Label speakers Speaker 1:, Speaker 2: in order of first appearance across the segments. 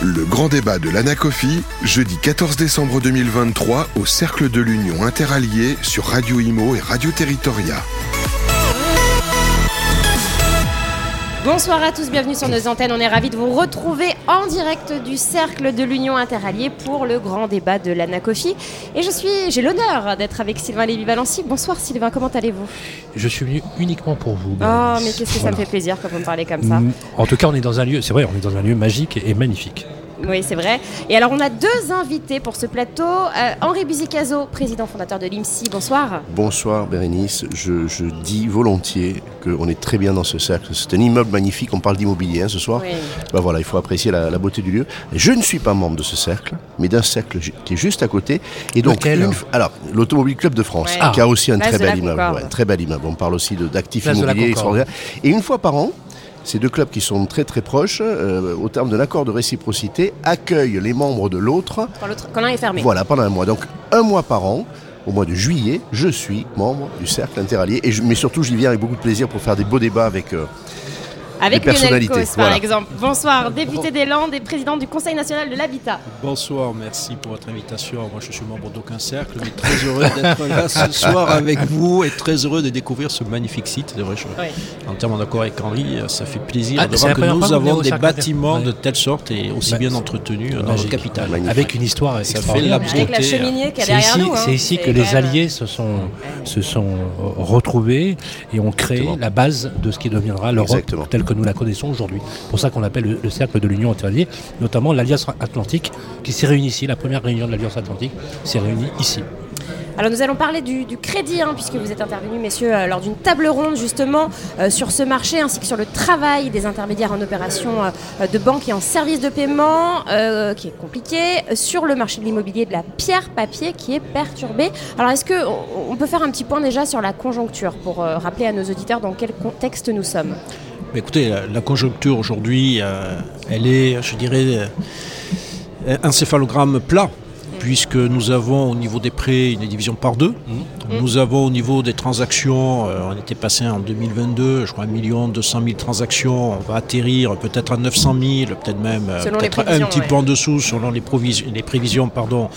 Speaker 1: Le grand débat de l'Anacofi, jeudi 14 décembre 2023 au Cercle de l'Union Interallié sur Radio Imo et Radio Territoria.
Speaker 2: Bonsoir à tous, bienvenue sur nos antennes. On est ravis de vous retrouver en direct du Cercle de l'Union Interalliée pour le grand débat de l'Anacofi. Et je suis, j'ai l'honneur d'être avec Sylvain Lévy-Valency. Bonsoir Sylvain, comment allez-vous?
Speaker 3: Je suis venu uniquement pour vous.
Speaker 2: Oh, mais qu'est-ce que ça me fait plaisir quand vous me parlez comme ça.
Speaker 3: En tout cas, on est dans un lieu, c'est vrai, on est dans un lieu magique et magnifique.
Speaker 2: Oui, c'est vrai. Et alors, on a deux invités pour ce plateau. Euh, Henri Buzicazo, président fondateur de l'IMSI, bonsoir.
Speaker 4: Bonsoir Bérénice, je, je dis volontiers qu'on est très bien dans ce cercle. C'est un immeuble magnifique, on parle d'immobilier hein, ce soir.
Speaker 2: Oui.
Speaker 4: Ben voilà, il faut apprécier la, la beauté du lieu. Je ne suis pas membre de ce cercle, mais d'un cercle qui est juste à côté. Et donc,
Speaker 3: Lequel
Speaker 4: une alors, l'Automobile Club de France,
Speaker 2: Ouais.
Speaker 4: qui a aussi un
Speaker 2: Place
Speaker 4: très bel immeuble.
Speaker 2: Concorde.
Speaker 4: ouais, un très bel immeuble. On parle aussi de- d'actifs immobiliers extraordinaires. Et une fois par an, ces deux clubs qui sont très très proches, euh, au terme d'un accord de réciprocité, accueillent les membres de l'autre
Speaker 2: Quand l'un est fermé.
Speaker 4: voilà, pendant un mois. Donc, un mois par an, au mois de juillet, je suis membre du Cercle Interallié. Et je- mais surtout, j'y viens avec beaucoup de plaisir pour faire des beaux débats avec. euh,
Speaker 2: Avec Lionel Cos, par
Speaker 4: voilà.
Speaker 2: exemple. Bonsoir, député des Landes et président du Conseil national de l'habitat.
Speaker 5: Bonsoir, merci pour votre invitation. Moi, je suis membre d'aucun cercle, mais très heureux d'être là ce soir avec vous et très heureux de découvrir ce magnifique site. C'est vrai, je,
Speaker 2: Oui.
Speaker 5: entièrement d'accord avec Henri, ça fait plaisir
Speaker 3: Ah,
Speaker 5: de
Speaker 3: c'est
Speaker 5: voir que nous avons des bâtiments
Speaker 3: Ouais.
Speaker 5: de telle sorte et aussi
Speaker 3: Bah,
Speaker 5: bien entretenus dans
Speaker 3: magique.
Speaker 5: notre capitale.
Speaker 4: Magnifique.
Speaker 3: Avec une histoire
Speaker 5: Ça fait la
Speaker 2: Avec la cheminée qui est
Speaker 3: C'est
Speaker 2: derrière
Speaker 3: ici,
Speaker 2: nous. hein.
Speaker 3: c'est ici que les alliés se sont, se sont euh, retrouvés et ont créé
Speaker 4: Exactement.
Speaker 3: la base de ce qui deviendra l'Europe
Speaker 4: Exactement.
Speaker 3: telle que nous la connaissons aujourd'hui. C'est pour ça qu'on appelle le, le cercle de l'Union interalliée, notamment l'Alliance Atlantique qui s'est réunie ici. La première réunion de l'Alliance Atlantique s'est réunie ici.
Speaker 2: Alors nous allons parler du, crédit, hein, puisque vous êtes intervenus, messieurs, euh, lors d'une table ronde justement euh, sur ce marché, ainsi que sur le travail des intermédiaires en opération euh, de banque et en services de paiement, qui est compliqué, sur le marché de l'immobilier de la pierre-papier qui est perturbé. Alors est-ce qu'on on peut faire un petit point déjà sur la conjoncture pour rappeler à nos auditeurs dans quel contexte nous sommes?
Speaker 5: Écoutez, la, conjoncture aujourd'hui, euh, elle est, je dirais, euh, un céphalogramme plat, puisque nous avons au niveau des prêts une division par deux. Nous avons au niveau des transactions, euh, on était passé en 2022, je crois 1 200 000 transactions, on va atterrir peut-être à 900 000, peut-être même euh, peut-être un petit
Speaker 2: ouais.
Speaker 5: peu en dessous selon les, prévisions. Pardon.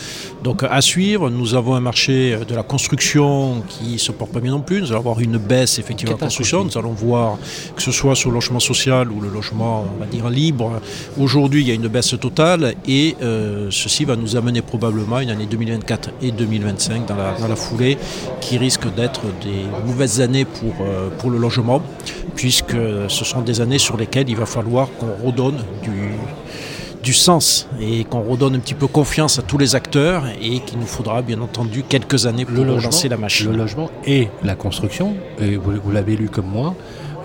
Speaker 5: Donc à suivre, nous avons un marché euh, de la construction qui se porte pas bien non plus. Nous allons avoir une baisse effectivement de la construction. Nous allons voir que ce soit sur le logement social ou le logement, on va dire, libre. Aujourd'hui, il y a une baisse totale et euh, ceci va nous amener probablement une année 2024 et 2025 dans la, dans la foulée qui risquent d'être des mauvaises années pour, euh, pour le logement puisque ce sont des années sur lesquelles il va falloir qu'on redonne du, du sens et qu'on redonne un petit peu confiance à tous les acteurs et qu'il nous faudra bien entendu quelques années pour
Speaker 3: Le logement,
Speaker 5: relancer la machine.
Speaker 3: le logement et la construction, et vous, vous l'avez lu comme moi,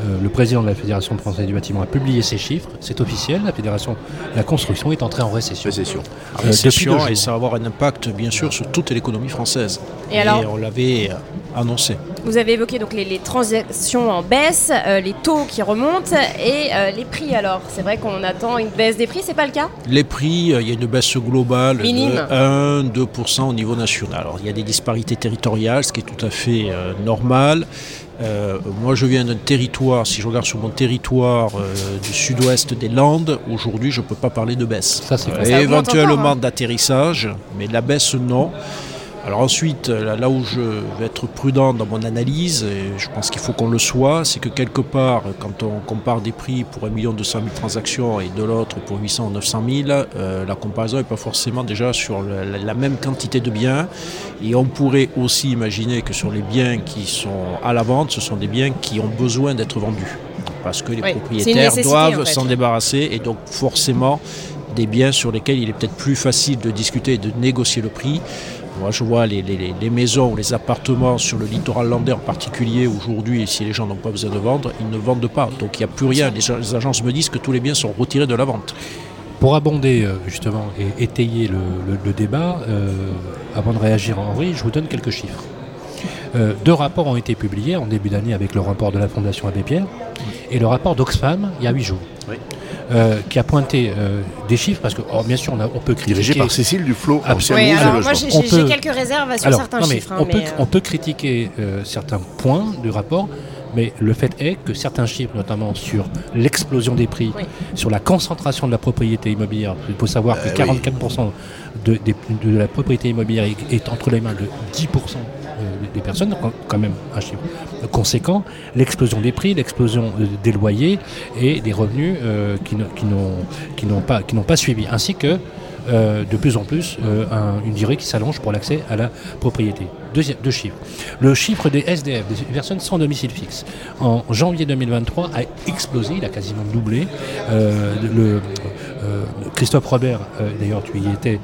Speaker 3: euh, le président de la Fédération française du bâtiment a publié ces chiffres, c'est officiel, la Fédération de la construction est entrée en récession.
Speaker 4: Récession.
Speaker 3: Euh,
Speaker 5: Récession, et ça va avoir un impact bien sûr sur toute l'économie française.
Speaker 2: Et alors
Speaker 5: on l'avait euh, annoncé.
Speaker 2: Vous avez évoqué donc les, les transactions en baisse, euh, les taux qui remontent et euh, les prix alors. C'est vrai qu'on attend une baisse des prix, c'est pas le cas?
Speaker 5: Les prix, euh, il y a une baisse globale
Speaker 2: Minime.
Speaker 5: de 1-2% au niveau national. Alors il y a des disparités territoriales, ce qui est tout à fait euh, normal. Euh, moi je viens d'un territoire, si je regarde sur mon territoire euh, du sud-ouest des Landes, aujourd'hui je ne peux pas parler de baisse.
Speaker 3: Ça, c'est
Speaker 5: Euh,
Speaker 2: augmente
Speaker 5: éventuellement
Speaker 2: hein.
Speaker 5: d'atterrissage, mais la baisse non. Alors ensuite, là, où je vais être prudent dans mon analyse, et je pense qu'il faut qu'on le soit, c'est que quelque part, quand on compare des prix pour 1 200 000 transactions et de l'autre pour 800 ou 900 000, euh, la comparaison n'est pas forcément déjà sur la, la même quantité de biens. Et on pourrait aussi imaginer que sur les biens qui sont à la vente, ce sont des biens qui ont besoin d'être vendus. Parce que les
Speaker 2: Oui,
Speaker 5: propriétaires doivent
Speaker 2: en fait.
Speaker 5: s'en débarrasser et donc forcément des biens sur lesquels il est peut-être plus facile de discuter et de négocier le prix. Moi, je vois les, maisons les appartements sur le littoral landais en particulier aujourd'hui, si les gens n'ont pas besoin de vendre, ils ne vendent pas. Donc il n'y a plus rien. Les, agences me disent que tous les biens sont retirés de la vente.
Speaker 3: Pour abonder euh, justement et étayer le, débat, euh, avant de réagir Henri, je vous donne quelques chiffres. Euh, deux rapports ont été publiés en début d'année avec le rapport de la Fondation Abbé Pierre et le rapport d'Oxfam il y a huit jours.
Speaker 4: Oui.
Speaker 3: euh, qui a pointé euh, des chiffres, parce que oh, bien sûr on, a- on peut critiquer.
Speaker 4: Dirigé par Cécile Duflo, ancienne
Speaker 2: Oui, alors moi j'ai
Speaker 3: peut-
Speaker 2: quelques réserves sur
Speaker 3: Alors,
Speaker 2: certains
Speaker 3: non, mais
Speaker 2: chiffres. hein,
Speaker 3: on,
Speaker 2: mais,
Speaker 3: peut,
Speaker 2: euh,
Speaker 3: on peut critiquer euh, certains points du rapport, Mais le fait est que certains chiffres, notamment sur l'explosion des prix, sur la concentration de la propriété immobilière, il faut savoir que 44% de, la propriété immobilière est, entre les mains de 10% des personnes, quand même un chiffre conséquent, l'explosion des prix, l'explosion des loyers et des revenus qui n'ont pas, pas suivi, ainsi que euh, de plus en plus euh, une durée qui s'allonge pour l'accès à la propriété. Deux chiffres. Le chiffre des SDF, des personnes sans domicile fixe, en janvier 2023 a explosé, il a quasiment doublé. Euh, Christophe Robert, d'ailleurs tu y étais,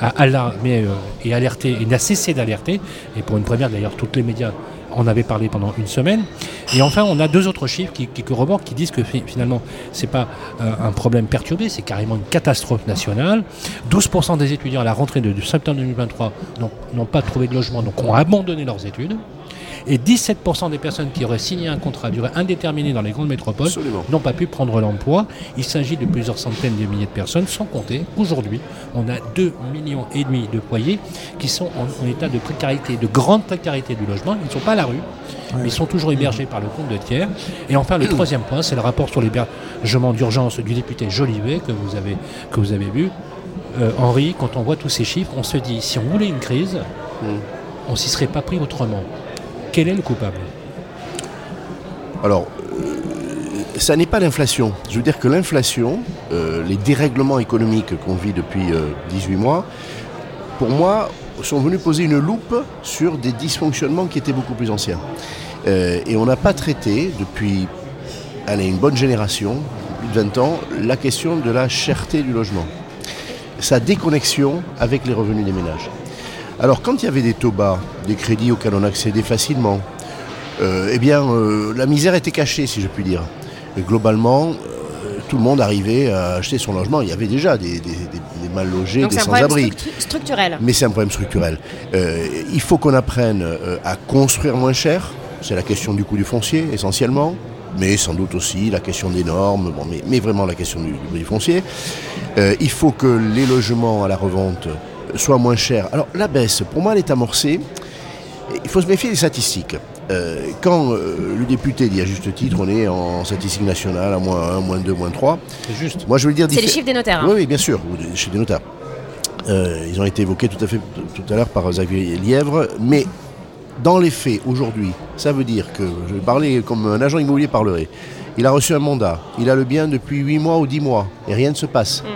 Speaker 3: a alarmé et alerté, et n'a cessé d'alerter, et pour une première d'ailleurs, tous les médias en avait parlé pendant une semaine. Et enfin, on a deux autres chiffres qui, qui corroborent, qui disent que finalement, ce n'est pas euh, un problème perturbé, c'est carrément une catastrophe nationale. 12% des étudiants à la rentrée de, de septembre 2023 n'ont pas trouvé de logement, donc ont abandonné leurs études et 17% des personnes qui auraient signé un contrat à durée indéterminée dans les grandes métropoles n'ont pas pu prendre l'emploi. Il s'agit de plusieurs centaines de milliers de personnes, sans compter qu'aujourd'hui, on a 2,5 millions et demi de foyers qui sont en, état de précarité, de grande précarité du logement. Ils ne sont pas à la rue, mais ils sont toujours hébergés par le compte de tiers. Et enfin, le troisième point, c'est le rapport sur l'hébergement d'urgence du député Jolivet que vous avez, que vous avez vu. Euh, Henri, quand on voit tous ces chiffres, on se dit, si on voulait une crise, mm. on s'y serait pas pris autrement. Quel est le coupable
Speaker 4: Alors, euh, ça n'est pas l'inflation. Je veux dire que l'inflation, euh, les dérèglements économiques qu'on vit depuis 18 euh, mois, pour moi, sont venus poser une loupe sur des dysfonctionnements qui étaient beaucoup plus anciens. et on n'a pas traité depuis allez, une bonne génération, plus de 20 ans, la question de la cherté du logement. Sa déconnexion avec les revenus des ménages. Alors quand il y avait des taux bas, des crédits auxquels on accédait facilement, euh, eh bien euh, la misère était cachée si je puis dire. Et globalement, euh, tout le monde arrivait à acheter son logement. Il y avait déjà des, mal logés, des sans-abri.
Speaker 2: structurel.
Speaker 4: Mais c'est un problème structurel. il faut qu'on apprenne à construire moins cher. C'est la question du coût du foncier essentiellement mais sans doute aussi la question des normes, bon, mais, vraiment la question du, du foncier. il faut que les logements à la revente soit moins cher. Alors la baisse, pour moi, elle est amorcée. Il faut se méfier des statistiques. Euh, quand euh, le député dit à juste titre, on est en statistique nationale à moins 1, moins 2, moins 3.
Speaker 3: C'est juste.
Speaker 4: Moi, je veux dire.
Speaker 2: C'est les chiffres des notaires. Hein.
Speaker 4: Oui, oui, bien sûr, les chiffres des notaires. Euh, ils ont été évoqués tout à fait tout à l'heure par Xavier Lièvre, mais dans les faits, aujourd'hui, ça veut dire que, je vais parler comme un agent immobilier parlerait, il a reçu un mandat, il a le bien depuis 8 mois ou 10 mois, et rien ne se passe. Mm.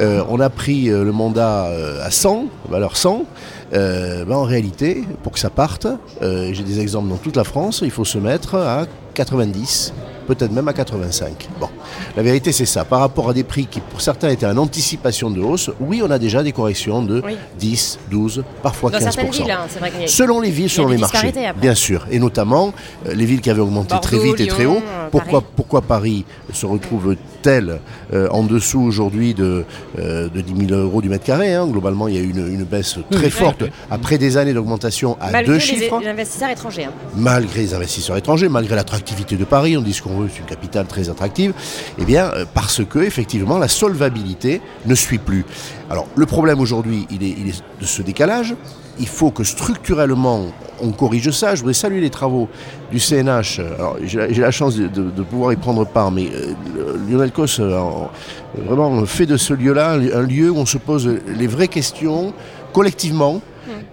Speaker 4: Euh, on a pris euh, le mandat euh, à 100, valeur 100. Ben, en réalité, pour que ça parte, j'ai des exemples dans toute la France, il faut se mettre à 90 peut-être même à 85. Bon, la vérité c'est ça. Par rapport à des prix qui pour certains étaient en anticipation de hausse, oui, on a déjà des corrections de 10, 12, parfois Dans 15%. Villes, hein, vrai selon les villes, selon les marchés. Bien sûr. Et notamment les villes qui avaient augmenté très vite et très haut. Pourquoi Paris. pourquoi Paris se retrouve tel euh, en dessous aujourd'hui de, euh, de 10 000 euros du mètre carré hein? Globalement, il y a eu une, baisse très forte après des années d'augmentation à deux chiffres.
Speaker 2: Malgré les investisseurs étrangers. Hein.
Speaker 4: Malgré les investisseurs étrangers, malgré l'attractivité de Paris, on dit ce qu'on veut, c'est une capitale très attractive. Eh bien, euh, parce que effectivement, la solvabilité ne suit plus. Alors, le problème aujourd'hui, il est, de ce décalage il faut que structurellement on corrige ça. Je voudrais saluer les travaux du CNH. J'ai la chance de, pouvoir y prendre part, mais euh, Lionel Cos a vraiment fait de ce lieu-là un lieu où on se pose les vraies questions collectivement.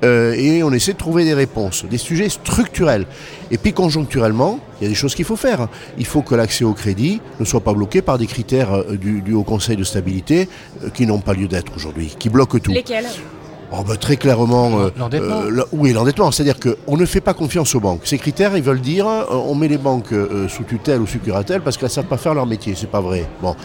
Speaker 4: Euh, et on essaie de trouver des réponses, des sujets structurels. Et puis conjoncturellement, il y a des choses qu'il faut faire. Il faut que l'accès au crédit ne soit pas bloqué par des critères euh, du, Haut Conseil de stabilité qui n'ont pas lieu d'être aujourd'hui, qui bloquent tout.
Speaker 2: Lesquels?
Speaker 4: Oh bah, très clairement, euh, euh, oui, l'endettement. C'est-à-dire qu'on ne fait pas confiance aux banques. Ces critères, ils veulent dire, euh, on met les banques sous tutelle ou sous curatelle parce qu'elles ne savent pas faire leur métier. C'est pas vrai. Bon,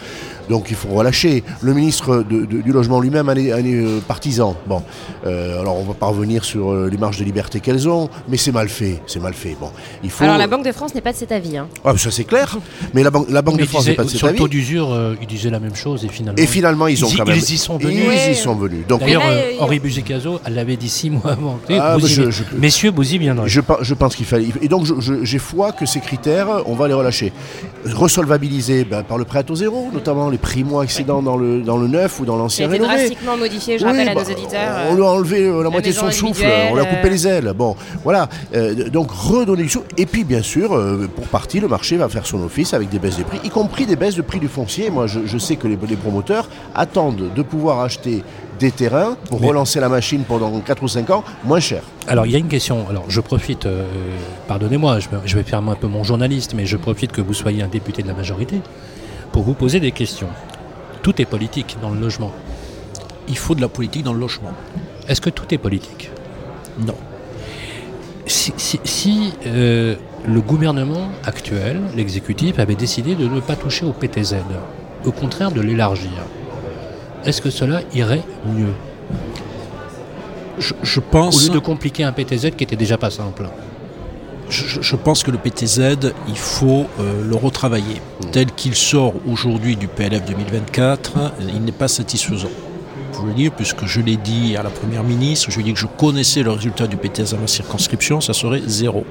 Speaker 4: donc il faut relâcher. Le ministre du logement lui-même est, est partisan. Bon, alors on va pas revenir sur les marges de liberté qu'elles ont, mais c'est mal fait. C'est mal fait. Bon,
Speaker 2: il faut. Alors la Banque de France n'est pas de cet avis. Hein.
Speaker 4: Ah, ça c'est clair. Mais la, banque, la banque de France n'est pas de cet
Speaker 3: avis.
Speaker 4: Sur
Speaker 3: le taux d'usure, ils disaient la même chose et finalement.
Speaker 4: Et finalement, ils ont quand même.
Speaker 3: Ils y sont venus.
Speaker 4: Ils y sont venus.
Speaker 3: D'ailleurs, Henri Buzicazo, elle l'avait dit six mois avant. Ah, bah, messieurs, vous y viendrez.
Speaker 4: Je, je pense qu'il fallait. Et donc, j'ai foi que ces critères, on va les relâcher. Resolvabiliser ben, par le prêt à taux zéro, notamment les primo-accédants dans le, dans le neuf ou dans l'ancien rénové.
Speaker 2: drastiquement modifié, je rappelle à nos auditeurs.
Speaker 4: On lui a enlevé la, moitié de son souffle, on lui a coupé les ailes. Bon, voilà. donc redonner du souffle. Et puis bien sûr, pour partie, le marché va faire son office avec des baisses de prix, y compris des baisses de prix du foncier. Moi, je, sais que les, les promoteurs attendent de pouvoir acheter des terrains pour relancer la machine pendant 4 ou 5 ans moins cher.
Speaker 3: Alors il y a une question, alors je profite, euh, pardonnez-moi, je, vais faire un peu mon journaliste, mais je profite que vous soyez un député de la majorité pour vous poser des questions. Tout est politique dans le logement.
Speaker 5: Il faut de la politique dans le logement.
Speaker 3: Est-ce que tout est politique?
Speaker 5: Non.
Speaker 3: Si, euh, le gouvernement actuel, l'exécutif, avait décidé de ne pas toucher au PTZ, au contraire de l'élargir, est-ce que cela irait mieux?
Speaker 5: Je, pense.
Speaker 3: Au lieu de compliquer un PTZ qui était déjà pas simple.
Speaker 5: Je, pense que le PTZ, il faut euh, le retravailler. Hmm. Tel qu'il sort aujourd'hui du PLF 2024, il n'est pas satisfaisant. Je veux dire, puisque je l'ai dit à la Première ministre, je lui ai dit que je connaissais le résultat du PTZ à ma circonscription, ça serait zéro.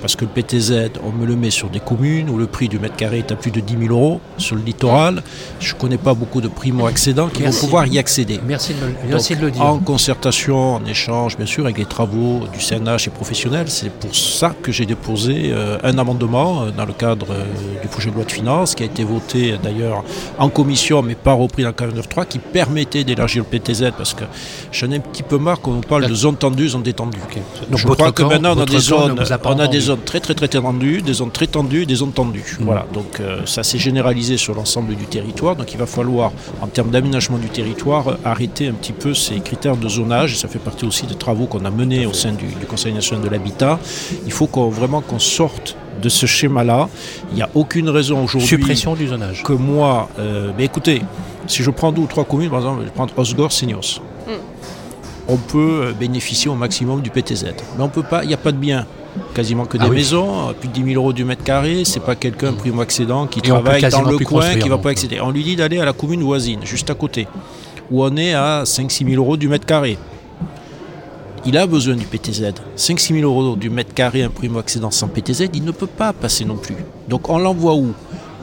Speaker 5: Parce que le PTZ, on me le met sur des communes où le prix du mètre carré est à plus de 10 000 euros. Sur le littoral, je ne connais pas beaucoup de primo-accédants qui vont pouvoir y accéder.
Speaker 3: Merci de, le dire.
Speaker 5: En concertation, en échange, bien sûr, avec les travaux du CNH et professionnels, c'est pour ça que j'ai déposé euh, un amendement euh, dans le cadre euh, du projet de loi de finances, qui a été voté d'ailleurs en commission, mais pas repris dans le 49.3, qui permettait d'élargir le PTZ, parce que j'en ai un petit peu marre qu'on parle de zones tendues, zones détendues.
Speaker 3: Donc je crois que maintenant,
Speaker 5: on a des zones, on a des zones très très très tendues, des zones très tendues, des zones tendues. Mm. Voilà, donc euh, ça s'est généralisé sur l'ensemble du territoire. Donc il va falloir, en termes d'aménagement du territoire, arrêter un petit peu ces critères de zonage. Ça fait partie aussi des travaux qu'on a menés au sein du, Conseil national de l'habitat. Il faut vraiment qu'on sorte de ce schéma-là. Il n'y a aucune raison aujourd'hui.
Speaker 3: Suppression du zonage.
Speaker 5: Que moi, euh, mais écoutez, si je prends deux ou trois communes, par exemple, je vais prendre Osgore, Signos. Mm. On peut bénéficier au maximum du PTZ. Mais on peut pas, il n'y a pas de bien quasiment que ah des maisons, plus de 10 000 euros du mètre carré. C'est pas quelqu'un primo-accédant qui travaille dans le coin qui va pas accéder. On lui dit d'aller à la commune voisine, juste à côté, où on est à 5-6 000 euros du mètre carré. Il a besoin du PTZ. 5-6 000 euros du mètre carré, un primo-accédant sans PTZ, il ne peut pas passer non plus. Donc on l'envoie où?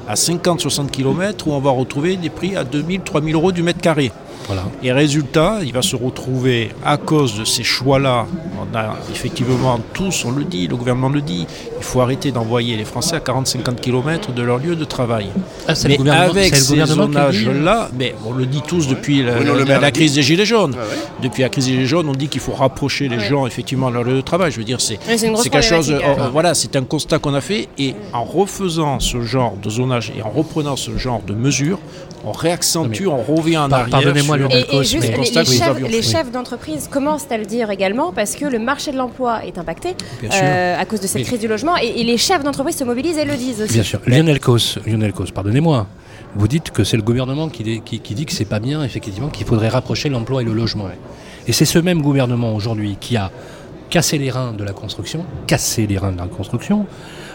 Speaker 5: À 50-60 km où on va retrouver des prix à 2 000, 3 000 euros du mètre carré. Et résultat, il va se retrouver à cause de ces choix-là. Effectivement tous, on le dit, le gouvernement le dit, faut arrêter d'envoyer les Français à 40-50 km de leur lieu de travail.
Speaker 3: Ah, mais avec
Speaker 5: ces zonages-là, mais on le dit tous depuis la, crise des Gilets jaunes. Depuis la crise des Gilets jaunes, on dit qu'il faut rapprocher les gens effectivement de leur lieu de travail. Je veux dire, c'est quelque chose. Euh, voilà, c'est un constat qu'on a fait et en refaisant ce genre de zonage et en reprenant ce genre de mesures, on réaccentue, on revient en arrière.
Speaker 3: Pardonnez-moi le
Speaker 2: et, juste, les, chefs, d'entreprise commencent à le dire également parce que le marché de l'emploi est impacté euh, à cause de cette crise du logement et, les chefs d'entreprise se mobilisent et le disent aussi.
Speaker 3: Bien sûr. Lionel Cos, Lionel Cos pardonnez-moi. Vous dites que c'est le gouvernement qui, dit que c'est pas bien, effectivement, qu'il faudrait rapprocher l'emploi et le logement. Et c'est ce même gouvernement aujourd'hui qui a cassé les reins de la construction, cassé les reins de la construction,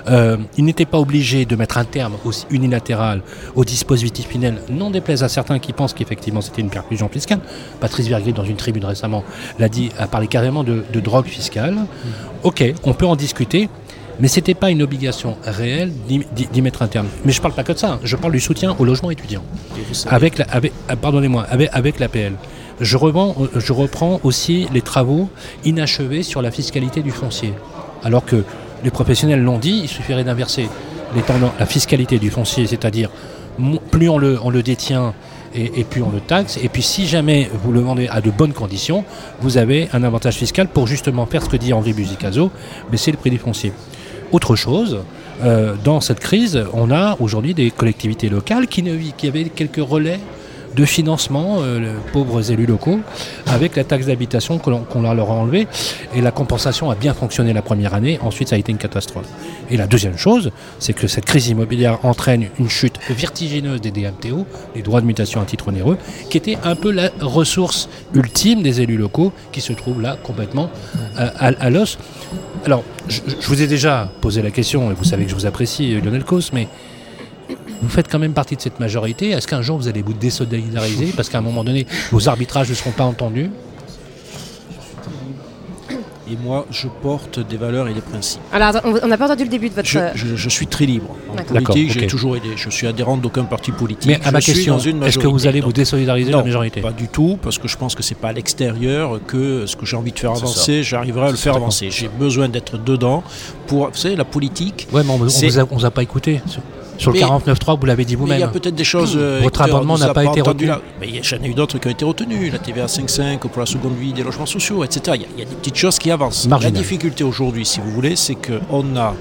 Speaker 3: euh, il n'était pas obligé de mettre un terme aussi unilatéral au dispositif Pinel, non déplaise à certains qui pensent qu'effectivement c'était une percussion fiscale. Patrice Vergrit, dans une tribune récemment, l'a dit, a parlé carrément de, drogue fiscale. Ok, on peut en discuter. Mais ce n'était pas une obligation réelle d'y mettre un terme. Mais je ne parle pas que de ça, hein. je parle du soutien au logement étudiant. Avec, la, avec ah, pardonnez-moi, avec, avec l'APL. Je, je reprends aussi les travaux inachevés sur la fiscalité du foncier. Alors que les professionnels l'ont dit, il suffirait d'inverser la fiscalité du foncier, c'est-à-dire plus on le, on le détient et, plus on le taxe. Et puis si jamais vous le vendez à de bonnes conditions, vous avez un avantage fiscal pour justement faire ce que dit Henri Buzicazo, baisser le prix du foncier. Autre chose, euh, dans cette crise, on a aujourd'hui des collectivités locales qui, avaient quelques relais de financement, euh, les pauvres élus locaux, avec la taxe d'habitation qu'on leur a enlevée. Et la compensation a bien fonctionné la première année, ensuite ça a été une catastrophe. Et la deuxième chose, c'est que cette crise immobilière entraîne une chute vertigineuse des DMTO, les droits de mutation à titre onéreux, qui était un peu la ressource ultime des élus locaux, qui se trouvent là complètement euh, à, l'os. Alors, je, je, vous ai déjà posé la question, et vous savez que je vous apprécie, Lionel Cos, mais vous faites quand même partie de cette majorité. Est-ce qu'un jour vous allez vous désolidariser parce qu'à un moment donné, vos arbitrages ne seront pas entendus?
Speaker 5: Et moi, je porte des valeurs et des principes.
Speaker 2: Alors, on n'a pas entendu le début de votre.
Speaker 5: Je, suis très libre. En politique, j'ai toujours aidé. Je suis adhérent d'aucun parti politique.
Speaker 3: Mais à ma question, est-ce que vous allez vous désolidariser de la majorité?
Speaker 5: Pas du tout, parce que je pense que c'est pas à l'extérieur que ce que j'ai envie de faire avancer, j'arriverai à le faire avancer. J'ai besoin d'être dedans pour. Vous savez, la politique.
Speaker 3: Ouais, mais on ne vous a pas écouté. Sur le 49.3, vous l'avez dit vous-même.
Speaker 5: Il y a peut-être des choses. Euh,
Speaker 3: Votre amendement n'a pas, été retenu.
Speaker 5: Mais j'en ai eu d'autres qui ont été retenus. La TVA 5.5 pour la seconde vie des logements sociaux, etc. Il y a, des petites choses qui avancent. La difficulté aujourd'hui, si vous voulez, c'est qu'on a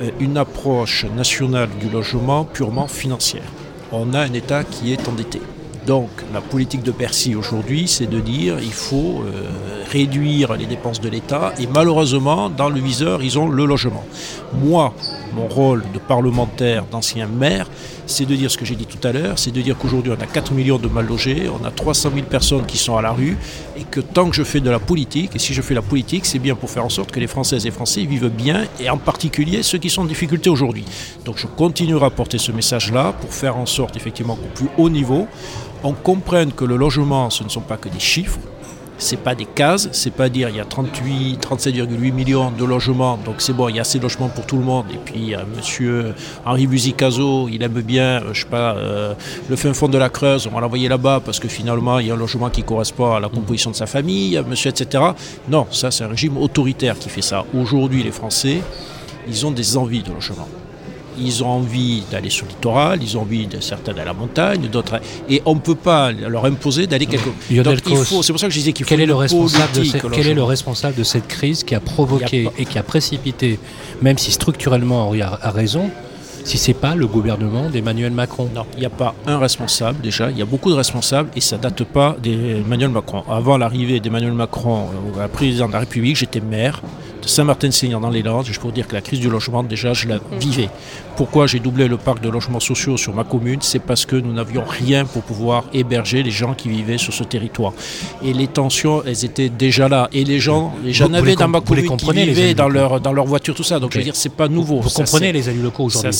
Speaker 5: euh, une approche nationale du logement purement financière. On a un État qui est endetté. Donc la politique de Bercy aujourd'hui, c'est de dire il faut euh, réduire les dépenses de l'État et malheureusement, dans le viseur, ils ont le logement. Moi, mon rôle de parlementaire, d'ancien maire, c'est de dire ce que j'ai dit tout à l'heure, c'est de dire qu'aujourd'hui on a 4 millions de mal logés, on a 300 000 personnes qui sont à la rue, et que tant que je fais de la politique, et si je fais la politique, c'est bien pour faire en sorte que les Françaises et Français vivent bien, et en particulier ceux qui sont en difficulté aujourd'hui. Donc je continuerai à porter ce message-là pour faire en sorte effectivement qu'au plus haut niveau, on comprenne que le logement, ce ne sont pas que des chiffres, c'est pas des cases, c'est pas dire il y a 38, 37,8 millions de logements, donc c'est bon, il y a assez de logements pour tout le monde. Et puis monsieur Henri Buzicazo, il aime bien, euh, je sais pas, euh, le fin fond de la Creuse, on va l'envoyer là-bas parce que finalement il y a un logement qui correspond à la composition de sa famille, monsieur, etc. Non, ça c'est un régime autoritaire qui fait ça. Aujourd'hui, les Français, ils ont des envies de logement ils ont envie d'aller sur le littoral, ils ont envie de certains à la montagne, d'autres. Et on ne peut pas leur imposer d'aller quelque
Speaker 3: part. C'est pour ça que je disais qu'il faut. Quel est le responsable de cette, Quel est le responsable de cette crise qui a provoqué et qui a précipité, même si structurellement Henri a, raison, si c'est pas le gouvernement d'Emmanuel Macron?
Speaker 5: Non, il n'y a pas un responsable déjà, il y a beaucoup de responsables et ça date pas d'Emmanuel Macron. Avant l'arrivée d'Emmanuel Macron au président de la République, j'étais maire de Saint-Martin-Seigneur dans les Landes, je peux vous dire que la crise du logement, déjà, je la vivais. Pourquoi j'ai doublé le parc de logements sociaux sur ma commune? C'est parce que nous n'avions rien pour pouvoir héberger les gens qui vivaient sur ce territoire. Et les tensions, elles étaient déjà là. Et les gens, j'en avais dans ma commune qui vivaient dans leur, dans leur voiture, tout ça. Donc je veux dire, c'est pas nouveau.
Speaker 3: Vous comprenez les élus locaux aujourd'hui?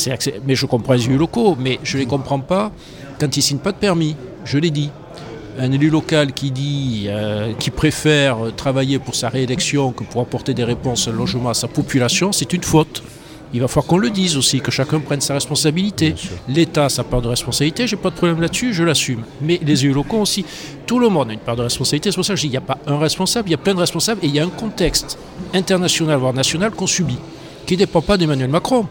Speaker 5: Mais je comprends les élus locaux, mais je les comprends pas quand ils signent pas de permis. Je l'ai dit un élu local qui dit euh, qui préfère travailler pour sa réélection que pour apporter des réponses au logement à sa population, c'est une faute. Il va falloir qu'on le dise aussi, que chacun prenne sa responsabilité. L'État a sa part de responsabilité, j'ai pas de problème là-dessus, je l'assume. Mais les élus locaux aussi, tout le monde a une part de responsabilité. C'est pour ça que je dis qu'il n'y a pas un responsable, il y a plein de responsables et il y a un contexte international, voire national, qu'on subit, qui ne dépend pas d'Emmanuel Macron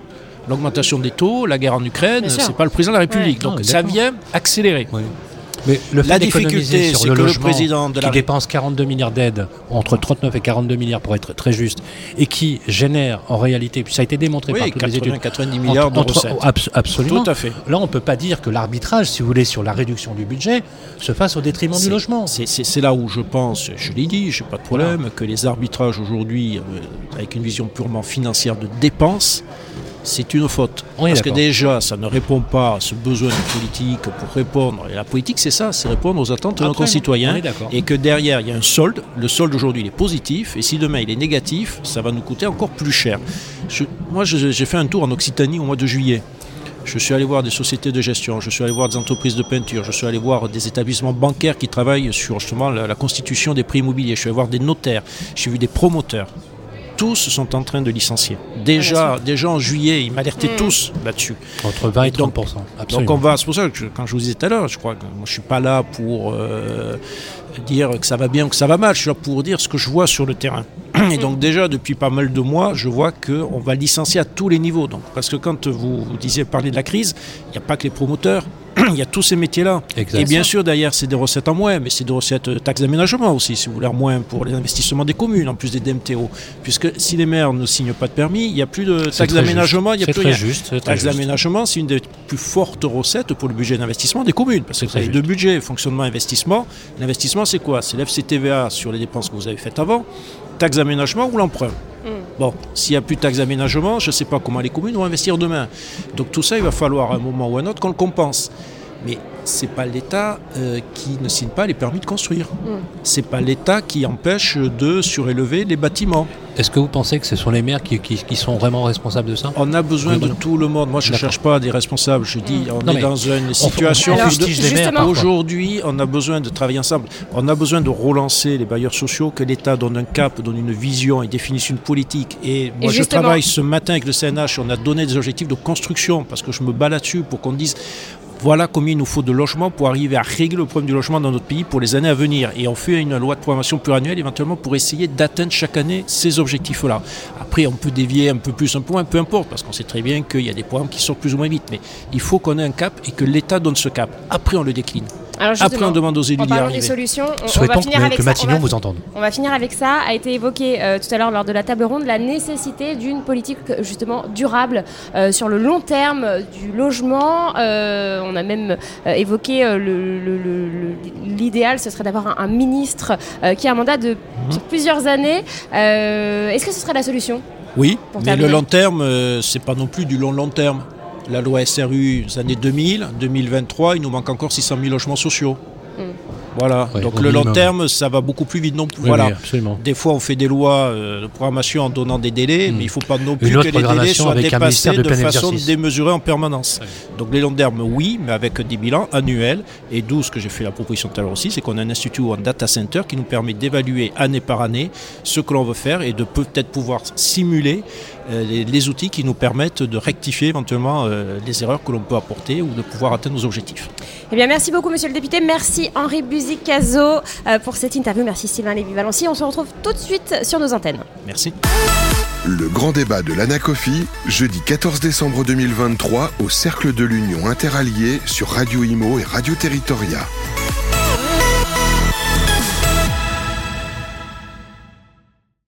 Speaker 5: l'augmentation des taux, la guerre en Ukraine, c'est pas le président de la République. Donc ça vient accélérer.
Speaker 3: Mais le fait la difficulté, sur le logement, président de qui dépense 42 milliards d'aides, entre 39 et 42 milliards pour être très juste, et qui génère en réalité, puis ça a été démontré par toutes les études,
Speaker 5: 90 milliards de recettes.
Speaker 3: absolument. Tout à fait. Là, on ne peut pas dire que l'arbitrage, si vous voulez, sur la réduction du budget, se fasse au détriment du logement.
Speaker 5: C'est là où je pense, je l'ai dit, je n'ai pas de problème, que les arbitrages aujourd'hui, euh, avec une vision purement financière de dépenses, c'est une faute. Parce que déjà, ça ne répond pas à ce besoin de politique pour répondre. Et la politique, c'est ça, c'est répondre aux attentes de nos concitoyens. Et que derrière, il y a un solde. Le solde aujourd'hui, il est positif. Et si demain, il est négatif, ça va nous coûter encore plus cher. moi, j'ai fait un tour en Occitanie au mois de juillet. Je suis allé voir des sociétés de gestion, je suis allé voir des entreprises de peinture, je suis allé voir des établissements bancaires qui travaillent sur justement la, la constitution des prix immobiliers, je suis allé voir des notaires, j'ai vu des promoteurs tous sont en train de licencier. Déjà, ah, déjà en juillet, ils m'alertaient hmm. tous là-dessus.
Speaker 3: Entre 20 et, 30
Speaker 5: Donc on va, c'est pour ça que quand je vous disais tout à l'heure, je crois que moi, je suis pas là pour euh, dire que ça va bien ou que ça va mal, je suis là pour dire ce que je vois sur le terrain. Et donc déjà depuis pas mal de mois, je vois qu'on va licencier à tous les niveaux. Donc, parce que quand vous, vous disiez parler de la crise, il n'y a pas que les promoteurs, il y a tous ces métiers-là. Et bien sûr, derrière, c'est des recettes en moins, mais c'est des recettes euh, taxes d'aménagement aussi, si vous voulez, moins pour les investissements des communes, en plus des DMTO. Puisque si les maires ne signent pas de permis, il n'y a plus de taxes d'aménagement, il n'y a plus
Speaker 3: rien. Juste,
Speaker 5: taxes d'aménagement, c'est une des plus fortes recettes pour le budget d'investissement des communes. Parce que vous avez deux budgets, fonctionnement, investissement. L'investissement, c'est quoi? C'est l'FCTVA sur les dépenses que vous avez faites avant, taxes d'aménagement ou l'emprunt? Mm. Bon, s'il n'y a plus de taxes d'aménagement, je ne sais pas comment les communes vont investir demain. Donc tout ça, il va falloir à un moment ou à un autre qu'on le compense. Mais c'est pas l'État euh, qui ne signe pas les permis de construire. Mm. C'est pas l'État qui empêche de surélever les bâtiments.
Speaker 3: Est-ce que vous pensez que ce sont les maires qui, sont vraiment responsables de ça?
Speaker 5: On a besoin de tout le monde. Moi, je ne cherche pas des responsables. Je dis, on est dans une situation. Aujourd'hui, on a besoin de travailler ensemble. On a besoin de relancer les bailleurs sociaux, que l'État donne un cap, donne une vision et définisse une politique. Et moi, je travaille ce matin avec le CNH. On a donné des objectifs de construction parce que je me bats là-dessus pour qu'on dise voilà combien il nous faut de logements pour arriver à régler le problème du logement dans notre pays pour les années à venir. Et on fait une loi de programmation pluriannuelle éventuellement pour essayer d'atteindre chaque année ces objectifs-là. Après, on peut dévier un peu plus, un peu moins, peu importe, parce qu'on sait très bien qu'il y a des programmes qui sortent plus ou moins vite. Mais il faut qu'on ait un cap et que l'État donne ce cap. Après, on le décline. Après, on demande aux élus d'y arriver.
Speaker 2: des solutions.
Speaker 3: On, va finir avec ça. vous entende.
Speaker 2: On va finir avec ça. A été évoqué euh, tout à l'heure lors de la table ronde la nécessité d'une politique justement durable euh, sur le long terme du logement. Euh, on a même évoqué l'idéal, ce serait d'avoir un, ministre qui a un mandat de mhm. plusieurs années. Est-ce que ce serait la solution
Speaker 5: oui, mais le long terme, c'est pas non plus du long long terme la loi SRU des années 2000, 2023, il nous manque encore 600 000 logements sociaux. Voilà. Donc le long terme, ça va beaucoup plus vite non plus. voilà. des fois, on fait des lois euh, de programmation en donnant des délais, hmm. mais il ne faut pas non plus que les délais soient dépassés de, façon démesurée en permanence. Donc les longs termes, oui, mais avec des bilans annuels. Et d'où ce que j'ai fait la proposition tout à l'heure aussi, c'est qu'on a un institut ou un data center qui nous permet d'évaluer année par année ce que l'on veut faire et de peut-être pouvoir simuler euh, les, outils qui nous permettent de rectifier éventuellement euh, les erreurs que l'on peut apporter ou de pouvoir atteindre nos objectifs.
Speaker 2: Eh bien, merci beaucoup, monsieur le député. Merci Henri Buzicazo euh, pour cette interview. Merci Sylvain Lévy-Valency. On se retrouve tout de suite sur nos antennes.
Speaker 5: Merci.
Speaker 1: Le grand débat de l'Anacofi, jeudi 14 décembre 2023 au Cercle de l'Union Interalliée sur Radio Imo et Radio Territoria.